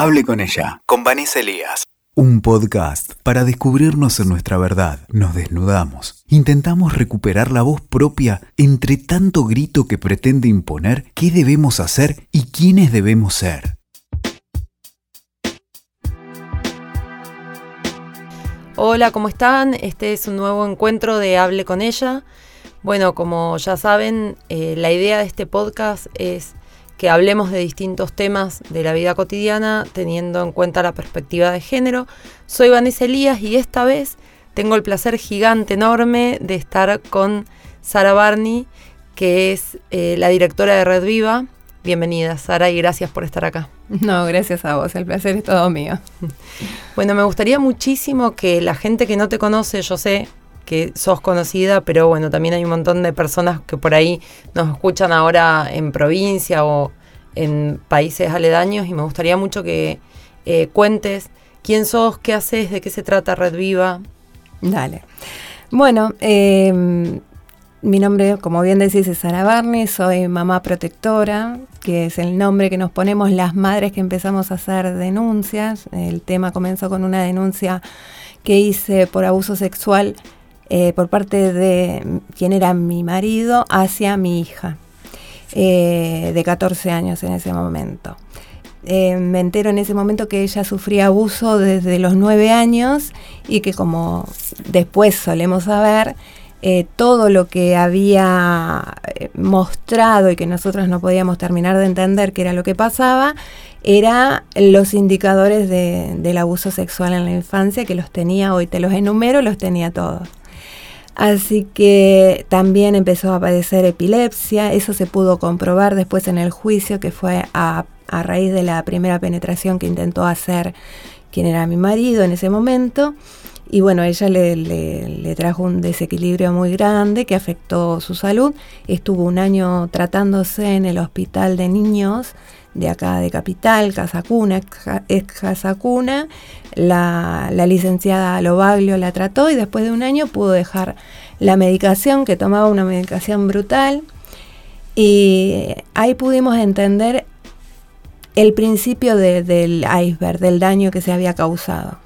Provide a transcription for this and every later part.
Hable con ella, con Vanessa Elías. Un podcast para descubrirnos en nuestra verdad. Nos desnudamos. Intentamos recuperar la voz propia entre tanto grito que pretende imponer qué debemos hacer y quiénes debemos ser. Hola, ¿cómo están? Este es un nuevo encuentro de Hable con ella. Bueno, como ya saben, eh, la idea de este podcast es que hablemos de distintos temas de la vida cotidiana teniendo en cuenta la perspectiva de género. Soy Vanessa Elías y esta vez tengo el placer gigante, enorme de estar con Sara Barney, que es eh, la directora de Red Viva. Bienvenida, Sara, y gracias por estar acá. No, gracias a vos, el placer es todo mío. Bueno, me gustaría muchísimo que la gente que no te conoce, yo sé que sos conocida, pero bueno, también hay un montón de personas que por ahí nos escuchan ahora en provincia o en países aledaños y me gustaría mucho que eh, cuentes quién sos, qué haces, de qué se trata Red Viva. Dale. Bueno, em, mi nombre, como bien decís, es Sara Barney, soy mamá protectora, que es el nombre que nos ponemos las madres que empezamos a hacer denuncias. El tema comenzó con una denuncia que hice por abuso sexual eh, por parte de quien era mi marido hacia mi hija, eh, de 14 años en ese momento. Eh, me entero en ese momento que ella sufría abuso desde los 9 años y que como después solemos saber, todo lo que había mostrado y que nosotros no podíamos terminar de entender qué era lo que pasaba, era los indicadores del abuso sexual en la infancia, que los tenía, hoy te los enumero, los tenía todos. Así que también empezó a padecer epilepsia, eso se pudo comprobar después en el juicio que fue a, raíz de la primera penetración que intentó hacer quien era mi marido en ese momento. Y bueno, ella le, le, trajo un desequilibrio muy grande que afectó su salud. Estuvo un año tratándose en el hospital de niños de acá de Capital, Casa Cuna, ex Casa Cuna. La, la licenciada Lobaglio la trató y después de un año pudo dejar la medicación, que tomaba una medicación brutal. Y ahí pudimos entender el principio del iceberg, del daño que se había causado.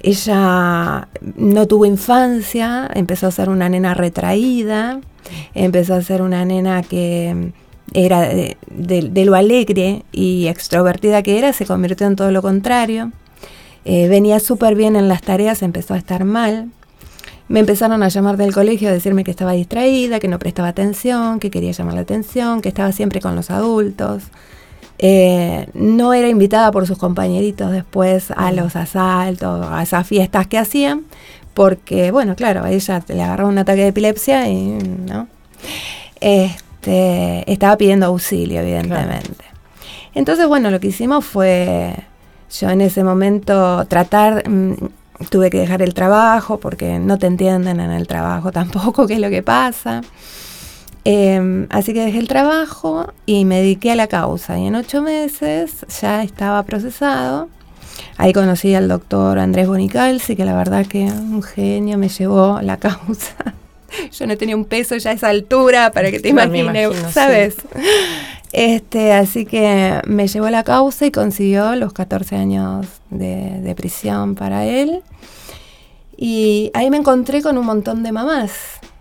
Ella no tuvo infancia, empezó a ser una nena retraída, empezó a ser una nena que era de, lo alegre y extrovertida que era, se convirtió en todo lo contrario. Eh, venía súper bien en las tareas, empezó a estar mal. Me empezaron a llamar del colegio a decirme que estaba distraída, que no prestaba atención, que quería llamar la atención, que estaba siempre con los adultos. Eh, no era invitada por sus compañeritos después a los asaltos, a esas fiestas que hacían, porque, bueno, claro, a ella le agarró un ataque de epilepsia y, ¿no? Este, estaba pidiendo auxilio, evidentemente. Entonces, bueno, lo que hicimos fue, yo en ese momento tratar, mm, tuve que dejar el trabajo porque no te entienden en el trabajo tampoco qué es lo que pasa. Em, así que dejé el trabajo y me dediqué a la causa. Y en ocho meses ya estaba procesado. Ahí conocí al doctor Andrés Bonicalzi, que la verdad que un genio me llevó la causa. Yo no tenía un peso ya a esa altura para que te imagines, ¿sabes? Este, así que me llevó la causa y consiguió los 14 años de, prisión para él. Y ahí me encontré con un montón de mamás,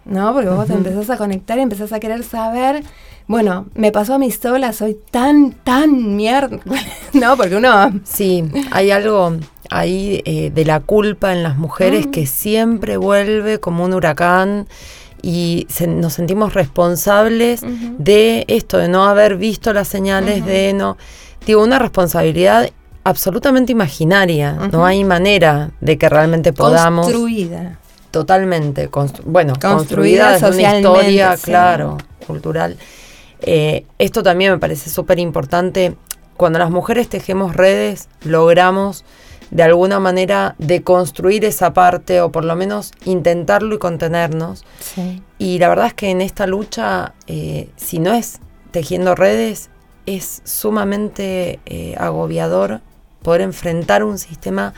¿no? Porque vos empezás a conectar y empezás a querer saber. Bueno, me pasó a mí sola, soy tan, tan mierda, ¿no? Porque uno... Sí, hay algo ahí eh, de la culpa en las mujeres que siempre vuelve como un huracán y nos sentimos responsables de esto, de no haber visto las señales, de no... Digo, una responsabilidad absolutamente imaginaria, no hay manera de que realmente podamos... Construida. Totalmente, bueno, construida, desde una historia, claro, cultural. Eh, esto también me parece súper importante. Cuando las mujeres tejemos redes, logramos de alguna manera de construir esa parte o por lo menos intentarlo y contenernos. Y la verdad es que en esta lucha, eh, si no es tejiendo redes, es sumamente eh, agobiador poder enfrentar un sistema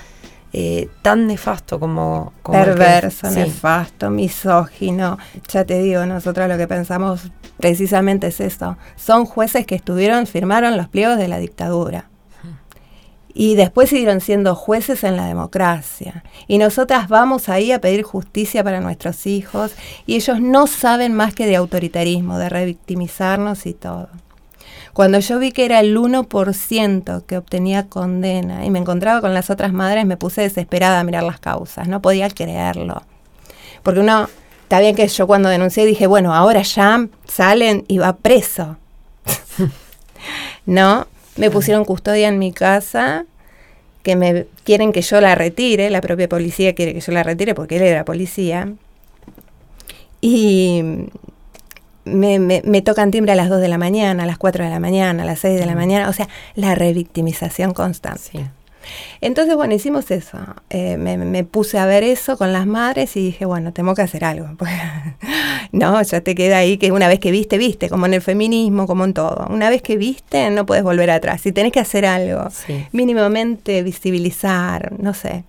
eh, tan nefasto como... Perverso, nefasto, misógino. Ya te digo, nosotros lo que pensamos precisamente es esto. Son jueces que estuvieron, firmaron los pliegos de la dictadura y después siguieron siendo jueces en la democracia. Y nosotras vamos ahí a pedir justicia para nuestros hijos y ellos no saben más que de autoritarismo, de revictimizarnos y todo. Cuando yo vi que era el 1% que obtenía condena y me encontraba con las otras madres, me puse desesperada a mirar las causas, no podía creerlo. Porque uno, está bien que yo cuando denuncié dije, bueno, ahora ya salen y va preso. no, me pusieron custodia en mi casa, que me quieren que yo la retire, la propia policía quiere que yo la retire porque él era policía. Y me, me, tocan timbre a las 2 de la mañana, a las 4 de la mañana, a las 6 de la mm. mañana, o sea, la revictimización constante. Entonces, bueno, hicimos eso. Eh, me, puse a ver eso con las madres y dije, bueno, tengo que hacer algo. no, ya te queda ahí que una vez que viste, viste, como en el feminismo, como en todo. Una vez que viste, no puedes volver atrás. Si tenés que hacer algo, mínimamente visibilizar, no sé.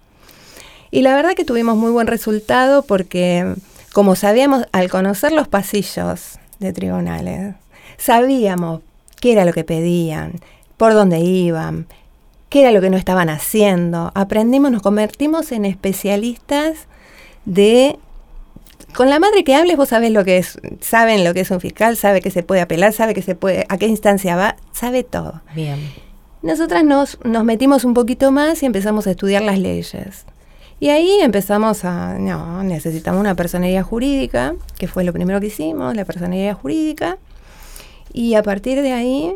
Y la verdad que tuvimos muy buen resultado porque, como sabíamos, al conocer los pasillos de tribunales, sabíamos qué era lo que pedían, por dónde iban, qué era lo que no estaban haciendo. Aprendimos, nos convertimos en especialistas de... Con la madre que hables vos sabés lo que es, saben lo que es un fiscal, sabe que se puede apelar, sabe que se puede, a qué instancia va, sabe todo. Bien. Nosotras nos, nos metimos un poquito más y empezamos a estudiar las leyes. Y ahí empezamos a, no, necesitamos una personería jurídica, que fue lo primero que hicimos, la personería jurídica. Y a partir de ahí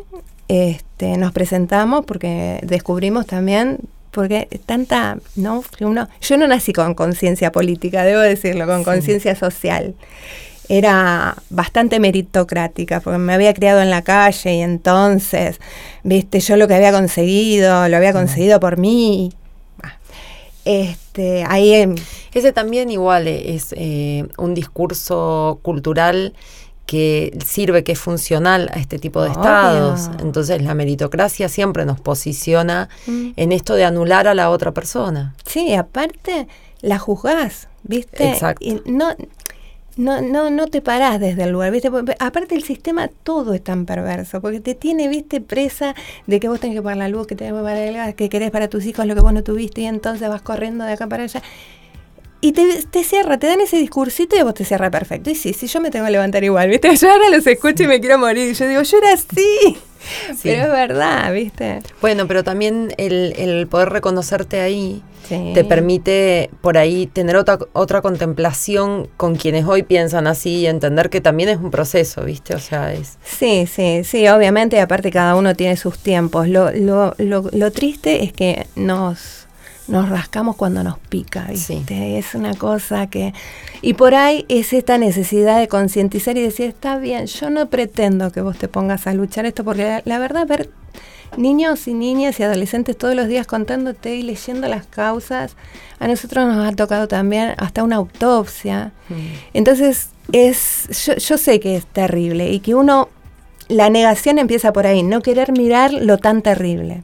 este, nos presentamos porque descubrimos también, porque tanta, ¿no? Uno, yo no nací con conciencia política, debo decirlo, con conciencia social. Era bastante meritocrática, porque me había criado en la calle y entonces, viste, yo lo que había conseguido, lo había conseguido por mí. Este, ahí Ese también igual es eh, un discurso cultural que sirve, que es funcional a este tipo de estados. Entonces la meritocracia siempre nos posiciona mm. en esto de anular a la otra persona. Sí, aparte la juzgás, ¿viste? Exacto. Y no, no, no, no te parás desde el lugar, ¿viste? aparte el sistema todo es tan perverso, porque te tiene, ¿viste? Presa de que vos tenés que pagar la luz, que tenés que pagar el gas, que querés para tus hijos lo que vos no tuviste y entonces vas corriendo de acá para allá. Y te, cierra, te dan ese discursito y vos te cierra perfecto. Y sí, sí, yo me tengo que levantar igual, ¿viste? Yo ahora los escucho y me quiero morir. Y yo digo, yo era así. Pero es verdad, ¿viste? Bueno, pero también el, poder reconocerte ahí te permite por ahí tener otra, otra contemplación con quienes hoy piensan así y entender que también es un proceso, ¿viste? O sea, es... Sí, sí, sí, obviamente, aparte cada uno tiene sus tiempos. Lo, lo, lo, lo triste es que nos nos rascamos cuando nos pica, ¿viste? Es una cosa que... Y por ahí es esta necesidad de concientizar y decir, está bien, yo no pretendo que vos te pongas a luchar esto, porque la, verdad, ver niños y niñas y adolescentes todos los días contándote y leyendo las causas, a nosotros nos ha tocado también hasta una autopsia. Mm. Entonces, es yo, yo sé que es terrible y que uno, la negación empieza por ahí, no querer mirar lo tan terrible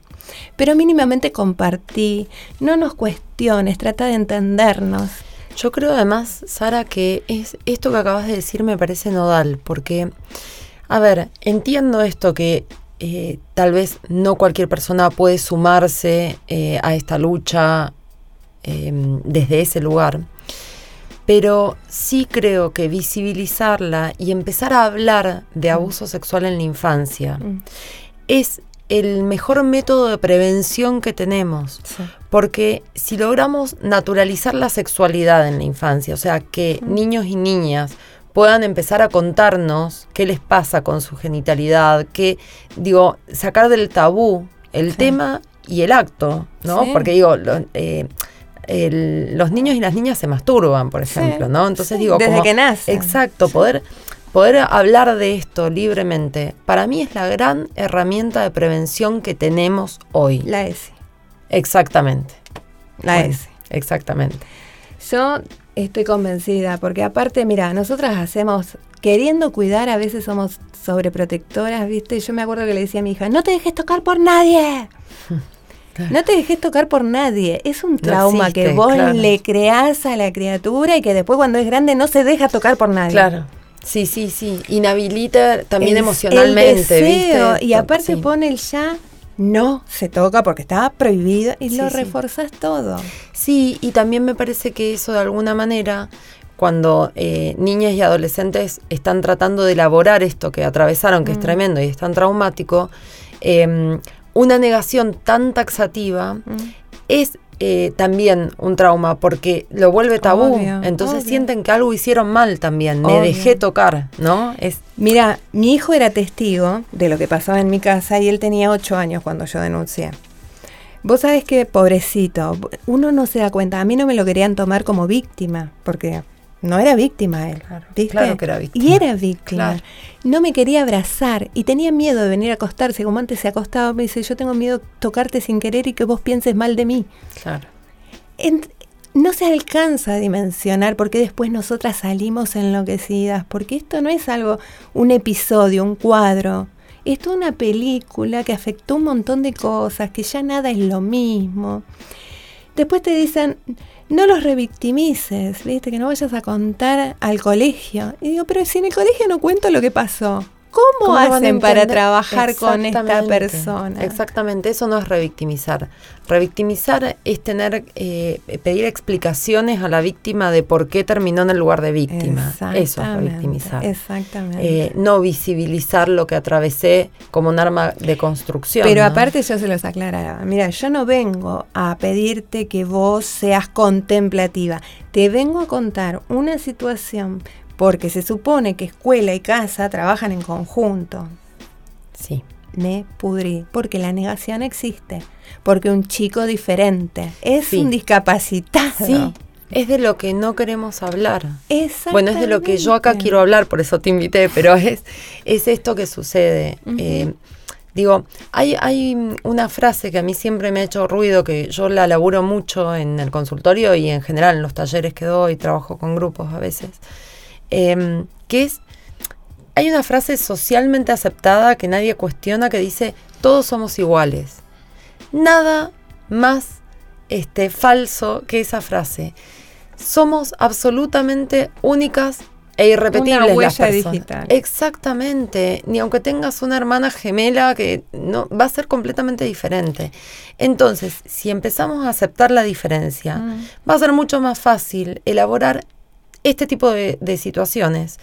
pero mínimamente compartí, no nos cuestiones, trata de entendernos. Yo creo además, Sara, que es esto que acabas de decir me parece nodal, porque, a ver, entiendo esto que eh, tal vez no cualquier persona puede sumarse eh, a esta lucha em, desde ese lugar, pero sí creo que visibilizarla y empezar a hablar de abuso sexual en la infancia mm. es el mejor método de prevención que tenemos. Porque si logramos naturalizar la sexualidad en la infancia, o sea, que niños y niñas puedan empezar a contarnos qué les pasa con su genitalidad, que, digo, sacar del tabú el tema y el acto, ¿no? Porque digo, eh, los niños y las niñas se masturban, por ejemplo, ¿no? Entonces digo, desde que nace. Exacto, poder poder hablar de esto libremente, para mí es la gran herramienta de prevención que tenemos hoy. La S. Exactamente. La S. Exactamente. Yo estoy convencida, porque aparte, mira, nosotras hacemos, queriendo cuidar, a veces somos sobreprotectoras, ¿viste? Yo me acuerdo que le decía a mi hija, no te dejes tocar por nadie. No te dejes tocar por nadie. Es un trauma que vos le creás a la criatura y que después cuando es grande no se deja tocar por nadie. Claro. Sí, sí, sí. Inhabilita también emocionalmente. Y aparte pone el ya no se toca porque estaba prohibido y lo reforzás todo. Sí, y también me parece que eso de alguna manera cuando eh, niñas y adolescentes están tratando de elaborar esto que atravesaron, que es mm. tremendo y es tan traumático, em, una negación tan taxativa mm. es eh, también un trauma porque lo vuelve tabú. entonces sienten que algo hicieron mal también. Me dejé tocar, ¿no? Es Mira, mi hijo era testigo de lo que pasaba en mi casa y él tenía ocho años cuando yo denuncié. Vos sabés que, pobrecito, uno no se da cuenta. A mí no me lo querían tomar como víctima, porque no era víctima él. Claro, que era víctima. Y era víctima. No me quería abrazar y tenía miedo de venir a acostarse. Como antes se acostaba, me dice, yo tengo miedo de tocarte sin querer y que vos pienses mal de mí. Claro. no se alcanza a dimensionar porque después nosotras salimos enloquecidas, porque esto no es algo, un episodio, un cuadro. Esto es una película que afectó un montón de cosas, que ya nada es lo mismo. Después te dicen, no los revictimices, ¿viste? Que no vayas a contar al colegio. Y digo, pero si en el colegio no cuento lo que pasó. ¿Cómo, hacen para trabajar con esta persona? Exactamente, eso no es revictimizar. Revictimizar es tener, eh, pedir explicaciones a la víctima de por qué terminó en el lugar de víctima. Eso es revictimizar. Exactamente. Eh, no visibilizar lo que atravesé como un arma de construcción. Pero aparte yo se los aclaraba. Mira, yo no vengo a pedirte que vos seas contemplativa. Te vengo a contar una situación porque se supone que escuela y casa trabajan en conjunto. Sí. Me pudrí, porque la negación existe, porque un chico diferente es un discapacitado. Sí, es de lo que no queremos hablar. Bueno, es de lo que yo acá quiero hablar, por eso te invité, pero es, es esto que sucede. Eh, digo, hay, hay una frase que a mí siempre me ha hecho ruido, que yo la laburo mucho en el consultorio y en general en los talleres que doy, trabajo con grupos a veces, Em, que es, hay una frase socialmente aceptada que nadie cuestiona que dice, todos somos iguales. Nada más este, falso que esa frase. Somos absolutamente únicas e irrepetibles una huella digital. Exactamente, ni aunque tengas una hermana gemela que no va a ser completamente diferente. Entonces, si empezamos a aceptar la diferencia, mm. va a ser mucho más fácil elaborar este tipo de, situaciones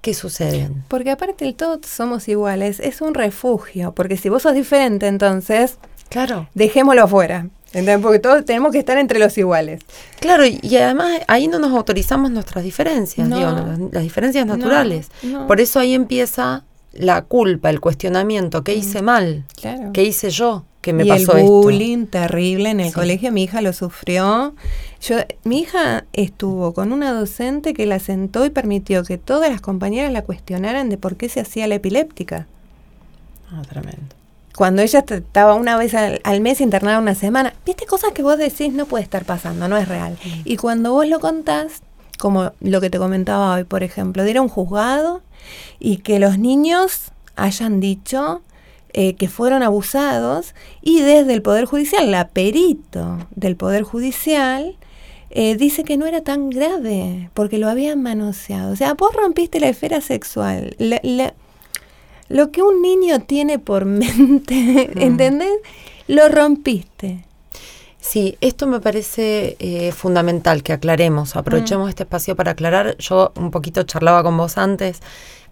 que suceden. Porque aparte del todo somos iguales, es un refugio, porque si vos sos diferente, entonces, claro, dejémoslo afuera. Porque todos tenemos que estar entre los iguales. Claro, y, además ahí no nos autorizamos nuestras diferencias, las, diferencias naturales. Por eso ahí empieza la culpa, el cuestionamiento, ¿qué hice mm. mal? ¿Qué hice yo? Que me y pasó el bullying terrible en el colegio, mi hija lo sufrió. Yo, mi hija estuvo con una docente que la sentó y permitió que todas las compañeras la cuestionaran de por qué se hacía la epiléptica. Ah, tremendo. Cuando ella estaba una vez al, mes internada una semana, viste cosas que vos decís no puede estar pasando, no es real. Mm. Y cuando vos lo contás, como lo que te comentaba hoy, por ejemplo, de ir a un juzgado y que los niños hayan dicho eh, que fueron abusados y desde el Poder Judicial, la perito del Poder Judicial, eh, dice que no era tan grave porque lo habían manoseado. O sea, vos rompiste la esfera sexual. lo que un niño tiene por mente, mm. ¿entendés? Lo rompiste. Sí, esto me parece eh, fundamental que aclaremos, aprovechemos mm. este espacio para aclarar. Yo un poquito charlaba con vos antes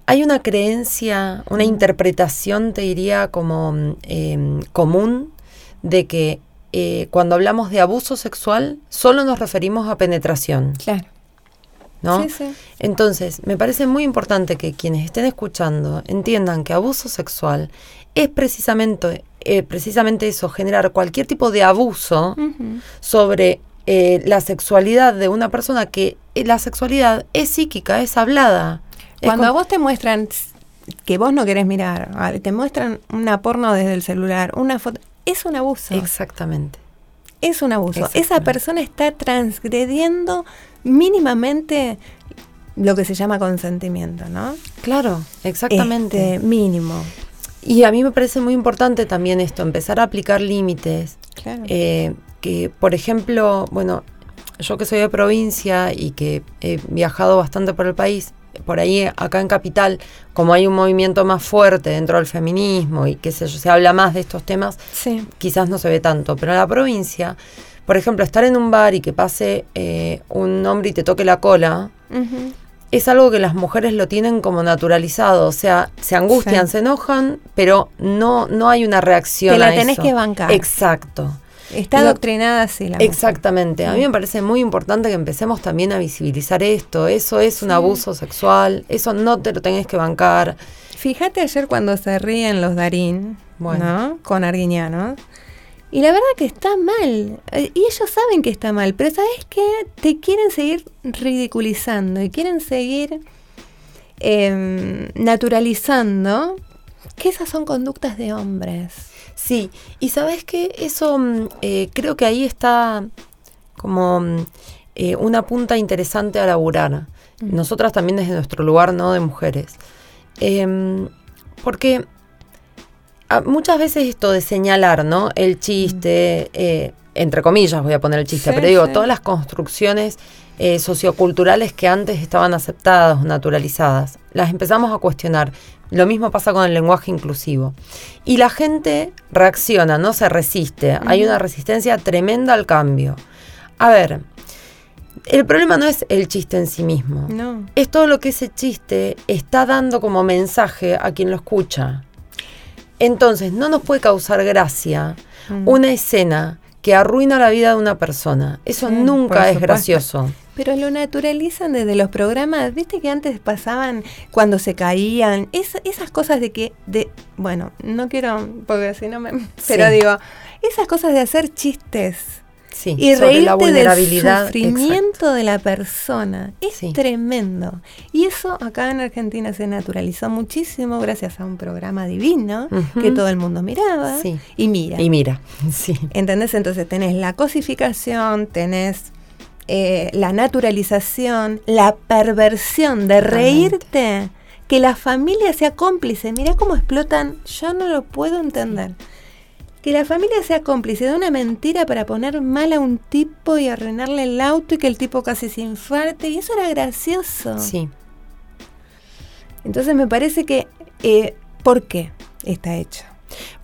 hay una creencia, una interpretación, te diría, como em, común de que eh, cuando hablamos de abuso sexual solo nos referimos a penetración. Claro. ¿No? Entonces, me parece muy importante que quienes estén escuchando entiendan que abuso sexual es precisamente, eh, precisamente eso, generar cualquier tipo de abuso sobre eh, la sexualidad de una persona que la sexualidad es psíquica, es hablada. Cuando a vos te muestran que vos no querés mirar, te muestran una porno desde el celular, una foto, es un abuso. Exactamente. Es un abuso. Esa persona está transgrediendo mínimamente lo que se llama consentimiento, ¿no? Claro, exactamente. Este, mínimo. Y a mí me parece muy importante también esto, empezar a aplicar límites. Claro. Eh, que, por ejemplo, bueno, yo que soy de provincia y que he viajado bastante por el país, por ahí acá en Capital, como hay un movimiento más fuerte dentro del feminismo y que se, se habla más de estos temas, quizás no se ve tanto. Pero en la provincia, por ejemplo, estar en un bar y que pase eh, un hombre y te toque la cola, es algo que las mujeres lo tienen como naturalizado. O sea, se angustian, se enojan, pero no, no hay una reacción. Te la tenés que bancar. Exacto. Está adoctrinada así la Exactamente. A mí me parece muy importante que empecemos también a visibilizar esto. Eso es un abuso sexual. Eso no te lo tenés que bancar. Fíjate ayer cuando se ríen los Darín, bueno. Con Arguiñano. Y la verdad que está mal. Eh, y ellos saben que está mal. Pero ¿sabes qué? Te quieren seguir ridiculizando y quieren seguir em, naturalizando que esas son conductas de hombres. Sí, y sabes que eso mm, eh, creo que ahí está como mm, eh, una punta interesante a laburar. Nosotras también desde nuestro lugar, ¿no? De mujeres. Em, porque ah, muchas veces esto de señalar, ¿no? El chiste, eh, entre comillas voy a poner el chiste, pero digo, todas las construcciones socioculturales que antes estaban aceptadas naturalizadas, las empezamos a cuestionar. Lo mismo pasa con el lenguaje inclusivo. Y la gente reacciona, no se resiste. Hay una resistencia tremenda al cambio. A ver, el problema no es el chiste en sí mismo. No. Es todo lo que ese chiste está dando como mensaje a quien lo escucha. Entonces, no nos puede causar gracia mm. una escena que arruina la vida de una persona. Eso nunca es gracioso. Pero lo naturalizan desde los programas. Viste que antes pasaban cuando se caían. esas cosas de que. de Bueno, no quiero. Porque si no me. Pero digo, esas cosas de hacer chistes. Sí, y reírte la vulnerabilidad, del sufrimiento de la persona. Es tremendo. Y eso acá en Argentina se naturalizó muchísimo gracias a un programa divino que todo el mundo miraba y mira. Y mira, sí. ¿Entendés? Entonces tenés la cosificación, tenés eh, la naturalización, la perversión de reírte, que la familia sea cómplice. Mira cómo explotan, yo no lo puedo entender. Que la familia sea cómplice de una mentira para poner mal a un tipo y arruinarle el auto y que el tipo casi se infarte. Y eso era gracioso. Sí. Entonces me parece que, eh, ¿por qué está hecho?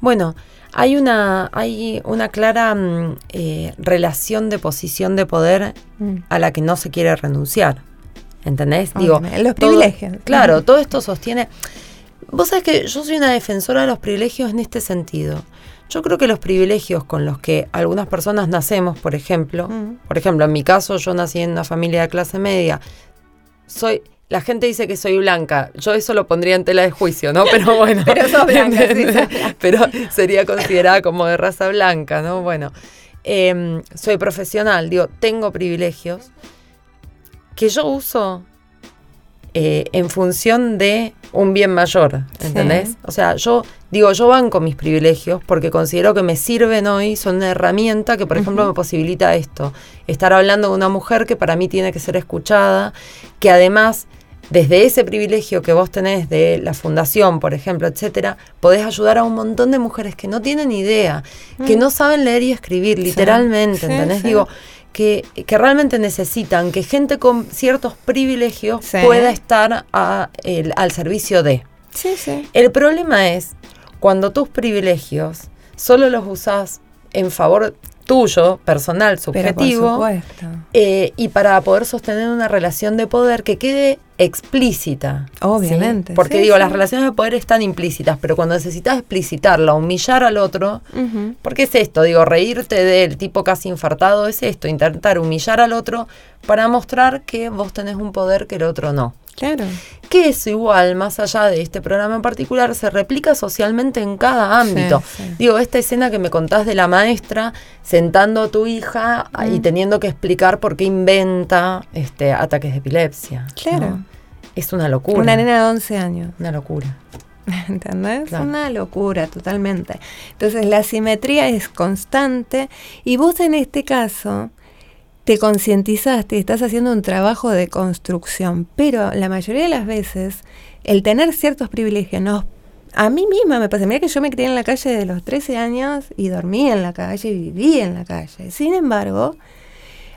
Bueno, hay una, hay una clara mm, eh, relación de posición de poder mm. a la que no se quiere renunciar. ¿Entendés? Digo, los privilegios. claro, todo esto sostiene. Vos sabés que yo soy una defensora de los privilegios en este sentido. Yo creo que los privilegios con los que algunas personas nacemos, por ejemplo, mm. por ejemplo, en mi caso yo nací en una familia de clase media, soy la gente dice que soy blanca. Yo eso lo pondría en tela de juicio, ¿no? Pero bueno. pero blanca, Pero sería considerada como de raza blanca, ¿no? Bueno. Em, soy profesional, digo, tengo privilegios que yo uso eh, en función de un bien mayor, ¿entendés? O sea, yo digo, yo banco mis privilegios porque considero que me sirven hoy, son una herramienta que, por ejemplo, me posibilita esto, estar hablando de una mujer que para mí tiene que ser escuchada, que además desde ese privilegio que vos tenés de la fundación, por ejemplo, etcétera, podés ayudar a un montón de mujeres que no tienen idea, que mm. no saben leer y escribir, literalmente, ¿entendés? Digo, que, realmente necesitan que gente con ciertos privilegios pueda estar al servicio de. Sí, sí. El problema es cuando tus privilegios solo los usás en favor tuyo, personal, subjetivo, eh, y para poder sostener una relación de poder que quede explícita. Obviamente. Porque digo, las relaciones de poder están implícitas, pero cuando necesitas explicitarla, humillar al otro, porque es esto, digo, reírte del tipo casi infartado, es esto, intentar humillar al otro para mostrar que vos tenés un poder que el otro no. Claro. Que eso igual, más allá de este programa en particular, se replica socialmente en cada ámbito. Digo, esta escena que me contás de la maestra sentando a tu hija y mm. teniendo que explicar por qué inventa este ataques de epilepsia. Claro. Es una locura. Una nena de 11 años. Una locura. ¿Entendés? Es Una locura totalmente. Entonces la simetría es constante y vos en este caso te concientizaste, estás haciendo un trabajo de construcción, pero la mayoría de las veces el tener ciertos privilegios nos a mí misma me pasa, mira que yo me crié en la calle de los 13 años y dormí en la calle y viví en la calle. Sin embargo,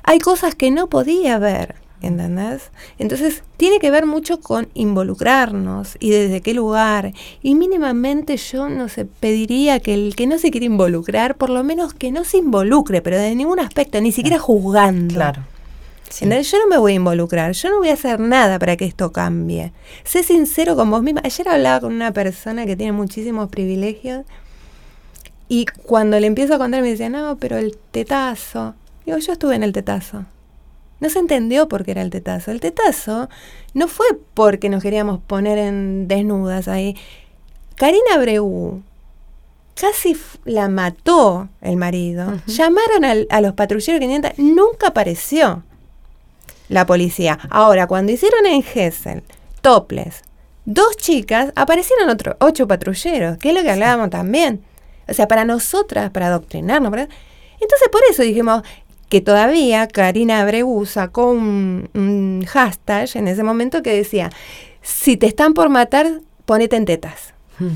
hay cosas que no podía ver ¿Entendés? Entonces tiene que ver mucho con involucrarnos y desde qué lugar. Y mínimamente yo no sé, pediría que el que no se quiere involucrar, por lo menos que no se involucre, pero de ningún aspecto, ni siquiera juzgando. Claro. Yo no me voy a involucrar, yo no voy a hacer nada para que esto cambie. Sé sincero con vos misma. Ayer hablaba con una persona que tiene muchísimos privilegios y cuando le empiezo a contar me dice, no, pero el tetazo. Digo, yo estuve en el tetazo. No se entendió por qué era el tetazo. El tetazo no fue porque nos queríamos poner en desnudas ahí. Karina Breu casi la mató el marido. Llamaron a los patrulleros 500, nunca apareció la policía. Ahora, cuando hicieron en Gessel, toples, dos chicas, aparecieron otros ocho patrulleros, que es lo que hablábamos también. O sea, para nosotras, para adoctrinarnos. Entonces, por eso dijimos, que todavía Karina Abreu sacó un, hashtag en ese momento que decía, si te están por matar, ponete en tetas. Hmm.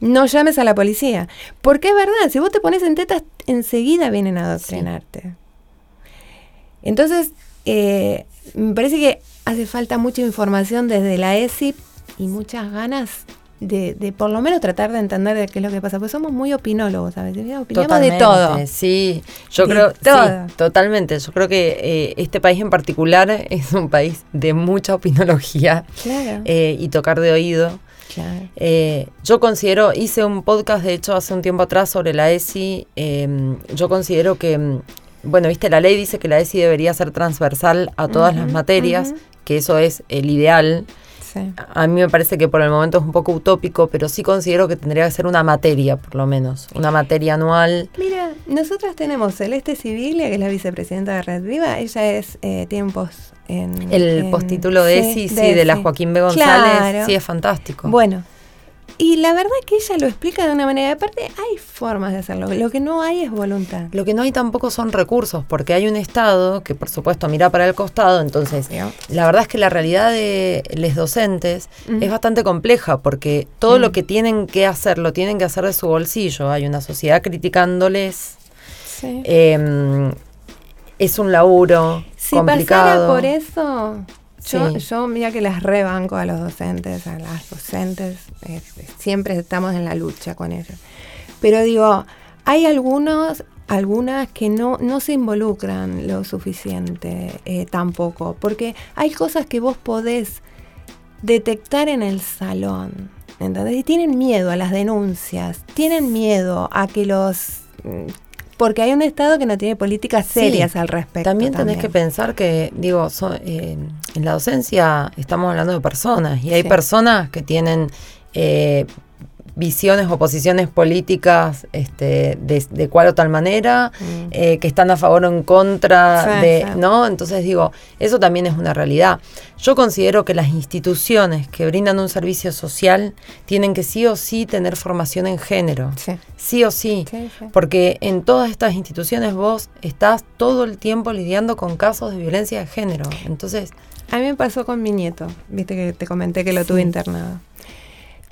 No llames a la policía. Porque es verdad, si vos te pones en tetas, enseguida vienen a adoctrinarte. Entonces, eh, me parece que hace falta mucha información desde la ESIP y muchas ganas de, por lo menos tratar de entender de qué es lo que pasa, porque somos muy opinólogos, ¿sabes? Opinamos de todo. Sí, yo creo, totalmente. Yo creo que eh, este país en particular es un país de mucha opinología eh, y tocar de oído. Eh, yo considero, hice un podcast de hecho hace un tiempo atrás sobre la ESI, em, yo considero que, em, bueno, viste, la ley dice que la ESI debería ser transversal a todas las materias, que eso es el ideal. A mí me parece que por el momento es un poco utópico, pero sí considero que tendría que ser una materia, por lo menos, una materia anual. Mira, nosotras tenemos Celeste Civilia, que es la vicepresidenta de Red Viva, ella es eh, tiempos en... El postítulo de ESI, sí, de, la Joaquín B. González, sí, es fantástico. Bueno, y la verdad que ella lo explica de una manera. Aparte, hay formas de hacerlo. Lo que no hay es voluntad. Lo que no hay tampoco son recursos, porque hay un Estado que, por supuesto, mira para el costado. Entonces, la verdad es que la realidad de los docentes es bastante compleja, porque todo lo que tienen que hacer lo tienen que hacer de su bolsillo. Hay una sociedad criticándoles. Em, es un laburo si complicado. por eso, yo, yo, mira que las rebanco a los docentes, a las docentes, este, siempre estamos en la lucha con ellos. Pero digo, hay algunos, algunas que no, no se involucran lo suficiente eh, tampoco, porque hay cosas que vos podés detectar en el salón. ¿entendés? Y tienen miedo a las denuncias, tienen miedo a que los porque hay un Estado que no tiene políticas serias al respecto. También tenés que pensar que, digo, eh, en la docencia estamos hablando de personas y hay personas que tienen eh, visiones o posiciones políticas este, de, cual o tal manera, mm. eh, que están a favor o en contra de, ¿no? Entonces digo, eso también es una realidad. Yo considero que las instituciones que brindan un servicio social tienen que sí o sí tener formación en género, sí, o sí, porque en todas estas instituciones vos estás todo el tiempo lidiando con casos de violencia de género, entonces... A mí me pasó con mi nieto, viste que te comenté que lo tuve internado.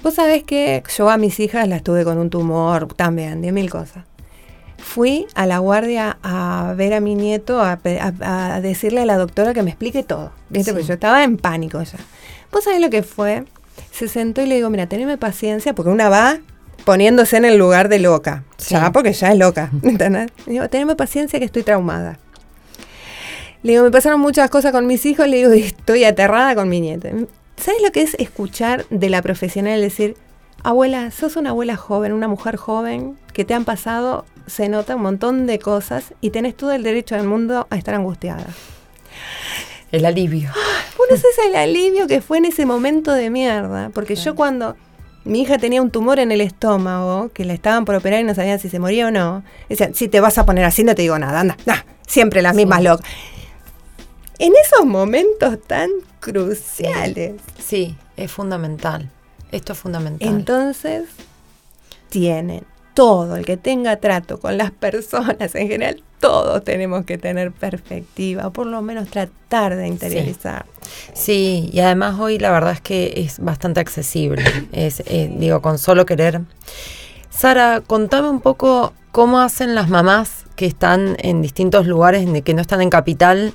Vos sabés que yo a mis hijas las tuve con un tumor también, de mil cosas. Fui a la guardia a ver a mi nieto, a, decirle a la doctora que me explique todo. ¿Viste? Porque yo estaba en pánico ya. ¿Vos sabés lo que fue? Se sentó y le digo, mira, teneme paciencia, porque una va poniéndose en el lugar de loca. Ya, porque ya es loca. ¿Entendés? Le digo, teneme paciencia que estoy traumada. Le digo, me pasaron muchas cosas con mis hijos, le digo, estoy aterrada con mi nieto. ¿Sabes lo que es escuchar de la profesional decir, abuela, sos una abuela joven, una mujer joven, que te han pasado, se nota un montón de cosas y tenés todo el derecho del mundo a estar angustiada? El alivio. Bueno, ese es el alivio que fue en ese momento de mierda. Porque yo cuando mi hija tenía un tumor en el estómago, que la estaban por operar y no sabían si se moría o no, decían, si te vas a poner así, no te digo nada, anda, siempre las mismas locas en esos momentos tan cruciales. Sí, es fundamental. Esto es fundamental. Entonces, tienen todo, el que tenga trato con las personas en general, todos tenemos que tener perspectiva, por lo menos tratar de interiorizar. Sí, y además hoy la verdad es que es bastante accesible. es, eh, digo, con solo querer. Sara, contame un poco cómo hacen las mamás que están en distintos lugares, que no están en capital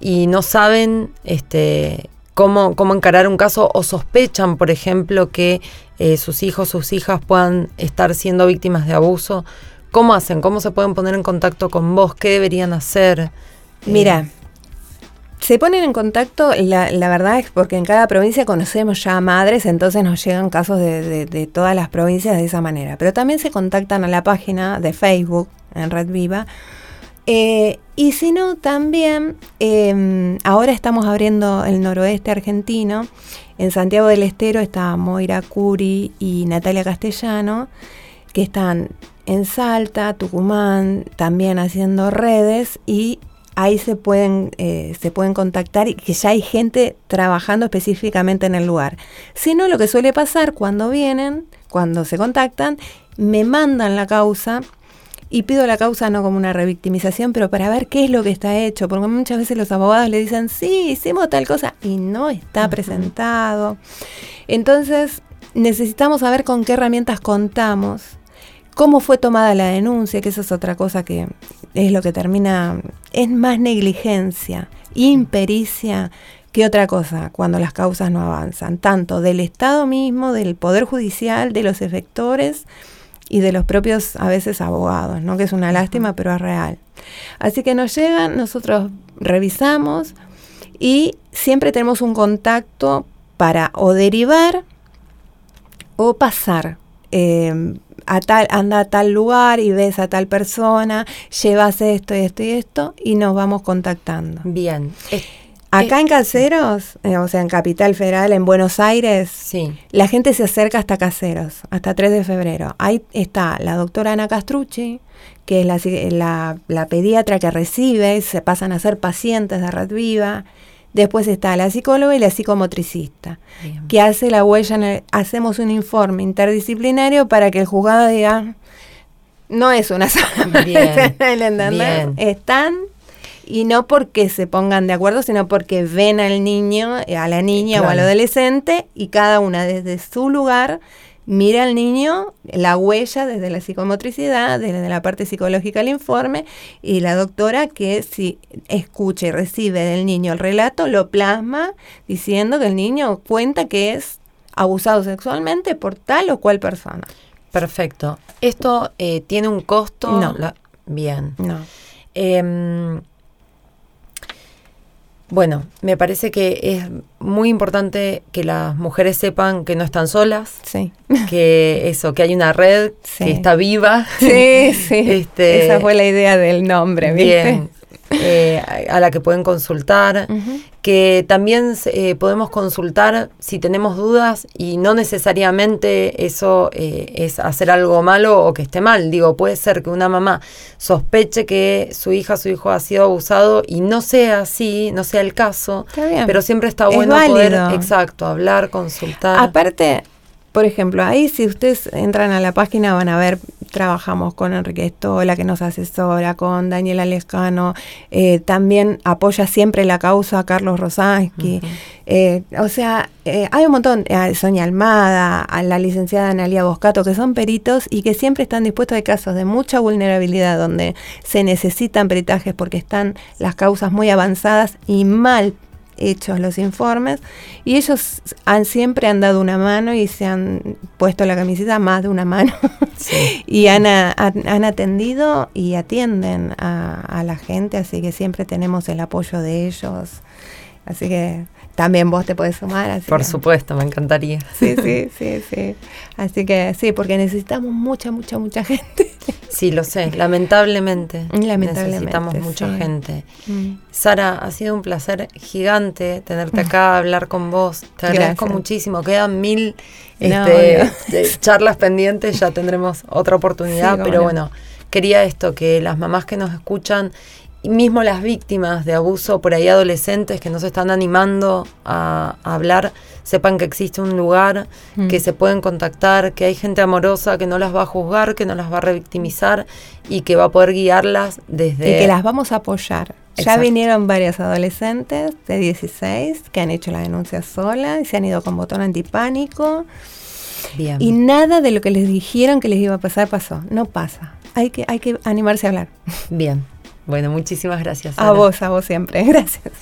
y no saben este, cómo, cómo encarar un caso o sospechan, por ejemplo, que eh, sus hijos, sus hijas puedan estar siendo víctimas de abuso. ¿Cómo hacen? ¿Cómo se pueden poner en contacto con vos? ¿Qué deberían hacer? Mira, eh, se ponen en contacto, la, verdad es porque en cada provincia conocemos ya madres, entonces nos llegan casos de, todas las provincias de esa manera. Pero también se contactan a la página de Facebook, en Red Viva. Eh, y si no, también em, ahora estamos abriendo el noroeste argentino. En Santiago del Estero está Moira Curi y Natalia Castellano, que están en Salta, Tucumán, también haciendo redes y ahí se pueden, eh, se pueden contactar y que ya hay gente trabajando específicamente en el lugar. Si no, lo que suele pasar cuando vienen, cuando se contactan, me mandan la causa y pido la causa no como una revictimización, pero para ver qué es lo que está hecho, porque muchas veces los abogados le dicen, sí, hicimos tal cosa y no está presentado. Entonces, necesitamos saber con qué herramientas contamos cómo fue tomada la denuncia, que eso es otra cosa que es lo que termina, es más negligencia, impericia que otra cosa cuando las causas no avanzan, tanto del Estado mismo, del Poder Judicial, de los efectores y de los propios a veces abogados, ¿no? que es una lástima, pero es real. Así que nos llegan, nosotros revisamos y siempre tenemos un contacto para o derivar o pasar. Eh, a tal, anda a tal lugar y ves a tal persona, llevas esto y esto y esto y nos vamos contactando. Bien. Acá en Caseros, eh, o sea, en Capital Federal, en Buenos Aires, sí. la gente se acerca hasta Caseros, hasta 3 de febrero. Ahí está la doctora Ana Castrucci, que es la, la, pediatra que recibe, se pasan a ser pacientes de Red Viva. Después está la psicóloga y la psicomotricista, que hace la huella, hacemos un informe interdisciplinario para que el juzgado diga, no es una sola bien. Están y no porque se pongan de acuerdo, sino porque ven al niño, a la niña o al adolescente y cada una desde su lugar mira al niño, la huella desde la psicomotricidad, desde la parte psicológica del informe, y la doctora que si escucha y recibe del niño el relato, lo plasma diciendo que el niño cuenta que es abusado sexualmente por tal o cual persona. Perfecto. ¿Esto eh, tiene un costo? No. bien. No. Em, bueno, me parece que es muy importante que las mujeres sepan que no están solas, sí. que eso, que hay una red que está viva. Sí, sí. este, Esa fue la idea del nombre, ¿viste? Bien. Eh, a la que pueden consultar, que también eh, podemos consultar si tenemos dudas y no necesariamente eso eh, es hacer algo malo o que esté mal. Digo, puede ser que una mamá sospeche que su hija, su hijo ha sido abusado y no sea así, no sea el caso, pero siempre está bueno poder, exacto, hablar, consultar. Aparte, por ejemplo, ahí si ustedes entran a la página van a ver, trabajamos con Enrique Estola, que nos asesora, con Daniel Alescano, eh, también apoya siempre la causa Carlos Rosansky. Eh, o sea, eh, hay un montón, Sonia Almada, a la licenciada Analia Boscato, que son peritos y que siempre están dispuestos a casos de mucha vulnerabilidad, donde se necesitan peritajes porque están las causas muy avanzadas y mal hechos los informes y ellos han siempre han dado una mano y se han puesto la camiseta más de una mano. Y han, han, atendido y atienden a, a, la gente así que siempre tenemos el apoyo de ellos. Así que también vos te podés sumar. Por supuesto, me encantaría. Sí, sí, sí, sí. Así que sí, porque necesitamos mucha, mucha, mucha gente. Sí, lo sé, lamentablemente. Lamentablemente. Necesitamos mucha gente. Mm. Sara, ha sido un placer gigante tenerte acá, hablar con vos. Te agradezco muchísimo. Quedan mil este, charlas pendientes, ya tendremos otra oportunidad, pero bueno, quería esto, que las mamás que nos escuchan mismo las víctimas de abuso por ahí adolescentes que no se están animando a, hablar, sepan que existe un lugar, mm. que se pueden contactar, que hay gente amorosa que no las va a juzgar, que no las va a revictimizar y que va a poder guiarlas desde... Y que las vamos a apoyar. Ya vinieron varias adolescentes de 16 que han hecho la denuncia sola y se han ido con botón antipánico. Bien. Y nada de lo que les dijeron que les iba a pasar pasó. No pasa. hay que, hay que animarse a hablar. Bien, bueno, muchísimas gracias. A vos, a vos siempre, gracias.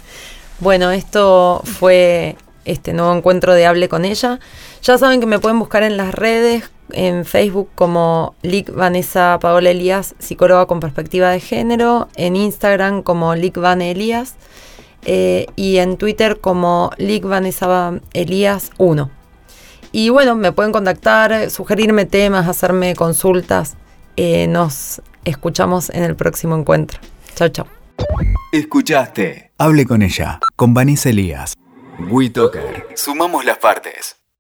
Bueno, esto fue este nuevo encuentro de Hable con ella. Ya saben que me pueden buscar en las redes, en Facebook como Lic Vanessa Paola Elías, psicóloga con perspectiva de género, en Instagram como Lic Van Elías eh, y en Twitter como Lic Vanessa Elías 1. Y bueno, me pueden contactar, sugerirme temas, hacerme consultas. Eh, nos escuchamos en el próximo encuentro. Chao, chao. Escuchaste. Hable con ella, con Vanessa Elías. WeToker. Sumamos las partes.